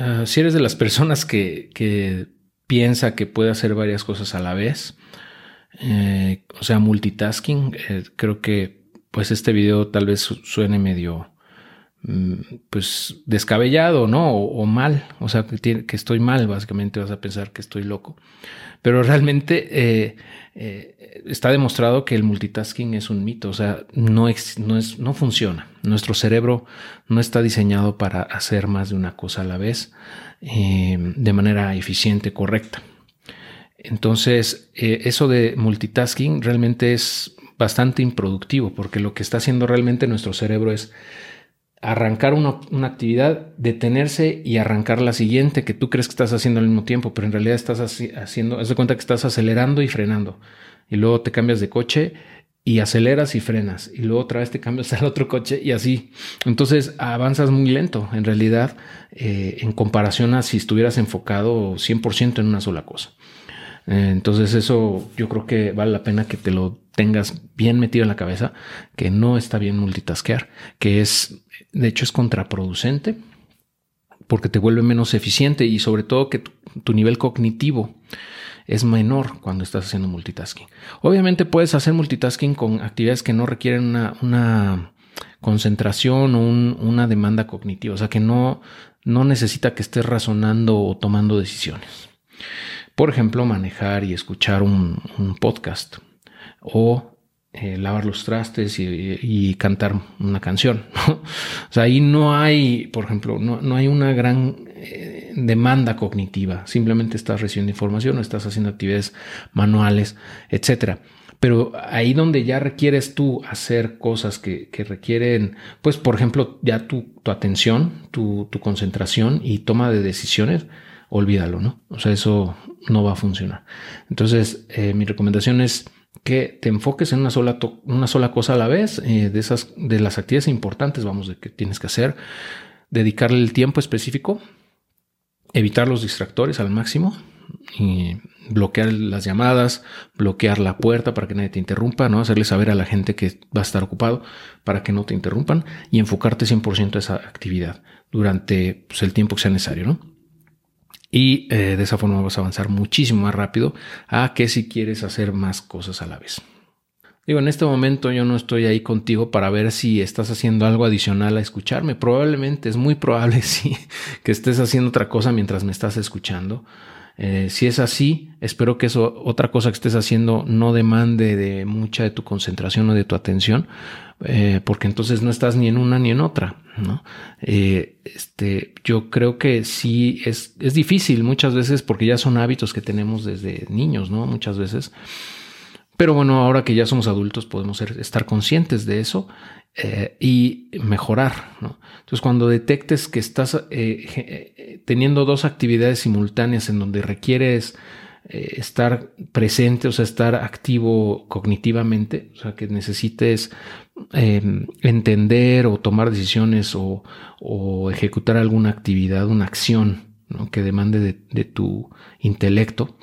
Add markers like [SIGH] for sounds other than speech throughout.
ah, si eres de las personas que, que, piensa que puede hacer varias cosas a la vez, eh, o sea, multitasking, eh, creo que pues este video tal vez suene medio pues descabellado, ¿no? O, mal, o sea, que, que, estoy mal, básicamente vas a pensar que estoy loco. Pero realmente eh, eh, está demostrado que el multitasking es un mito, o sea, no, no, es, no funciona. Nuestro cerebro no está diseñado para hacer más de una cosa a la vez eh, de manera eficiente, correcta. Entonces, eso de multitasking realmente es bastante improductivo porque lo que está haciendo realmente nuestro cerebro es arrancar una, actividad, detenerse y arrancar la siguiente que tú crees que estás haciendo al mismo tiempo, pero en realidad estás haciendo, haz de cuenta que estás acelerando y frenando. Y luego te cambias de coche y aceleras y frenas. Y luego otra vez te cambias [LAUGHS] al otro coche y así. Entonces avanzas muy lento, en realidad, eh, en comparación a si estuvieras enfocado 100% en una sola cosa. Eh, entonces eso yo creo que vale la pena que te lo tengas bien metido en la cabeza, que no está bien multitaskear, que es, de hecho es contraproducente porque te vuelve menos eficiente y sobre todo que tu, nivel cognitivo es menor cuando estás haciendo multitasking. Obviamente puedes hacer multitasking con actividades que no requieren una, concentración o una demanda cognitiva, o sea que no, no necesita que estés razonando o tomando decisiones. Por ejemplo, manejar y escuchar un, podcast o eh, lavar los trastes y, cantar una canción. [LAUGHS] o sea, ahí no hay, por ejemplo, no, hay una gran eh, demanda cognitiva. Simplemente estás recibiendo información o estás haciendo actividades manuales, etcétera. Pero ahí donde ya requieres tú hacer cosas que, requieren, pues, por ejemplo, ya tu, atención, tu, tu concentración y toma de decisiones, olvídalo, ¿no? O sea, eso no va a funcionar. Entonces, eh, mi recomendación es que te enfoques en una sola, una sola cosa a la vez, eh, de esas, de las actividades importantes, vamos, de que tienes que hacer, dedicarle el tiempo específico, evitar los distractores al máximo y bloquear las llamadas, bloquear la puerta para que nadie te interrumpa, ¿no? Hacerle saber a la gente que va a estar ocupado para que no te interrumpan y enfocarte 100% a esa actividad durante pues, el tiempo que sea necesario, ¿no? Y eh, de esa forma vas a avanzar muchísimo más rápido a que si quieres hacer más cosas a la vez. Digo, en este momento yo no estoy ahí contigo para ver si estás haciendo algo adicional a escucharme. Probablemente, es muy probable [LAUGHS] sí, que estés haciendo otra cosa mientras me estás escuchando. Eh, si es así, espero que eso, otra cosa que estés haciendo no demande de mucha de tu concentración o de tu atención, eh, porque entonces no estás ni en una ni en otra, ¿no? Eh, este, yo creo que sí es, es difícil muchas veces porque ya son hábitos que tenemos desde niños, ¿no? Muchas veces. Pero bueno, ahora que ya somos adultos podemos estar conscientes de eso eh, y mejorar. ¿no? Entonces, cuando detectes que estás teniendo dos actividades simultáneas en donde requieres estar presente, o sea, estar activo cognitivamente, o sea, que necesites em, entender o tomar decisiones o, ejecutar alguna actividad, una acción que demande de, tu intelecto,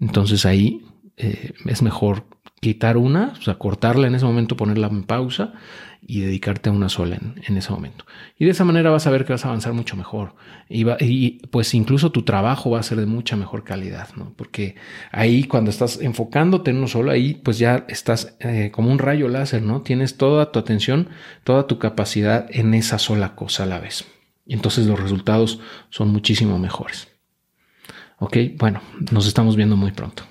entonces ahí es mejor quitar una, o sea, cortarla en ese momento, ponerla en pausa y dedicarte a una sola en, ese momento. Y de esa manera vas a ver que vas a avanzar mucho mejor. Y, y, pues incluso tu trabajo va a ser de mucha mejor calidad, ¿no? Porque ahí cuando estás enfocándote en uno solo, ahí pues ya estás eh, como un rayo láser, ¿no? Tienes toda tu atención, toda tu capacidad en esa sola cosa a la vez. Y entonces los resultados son muchísimo mejores. Ok, bueno, nos estamos viendo muy pronto.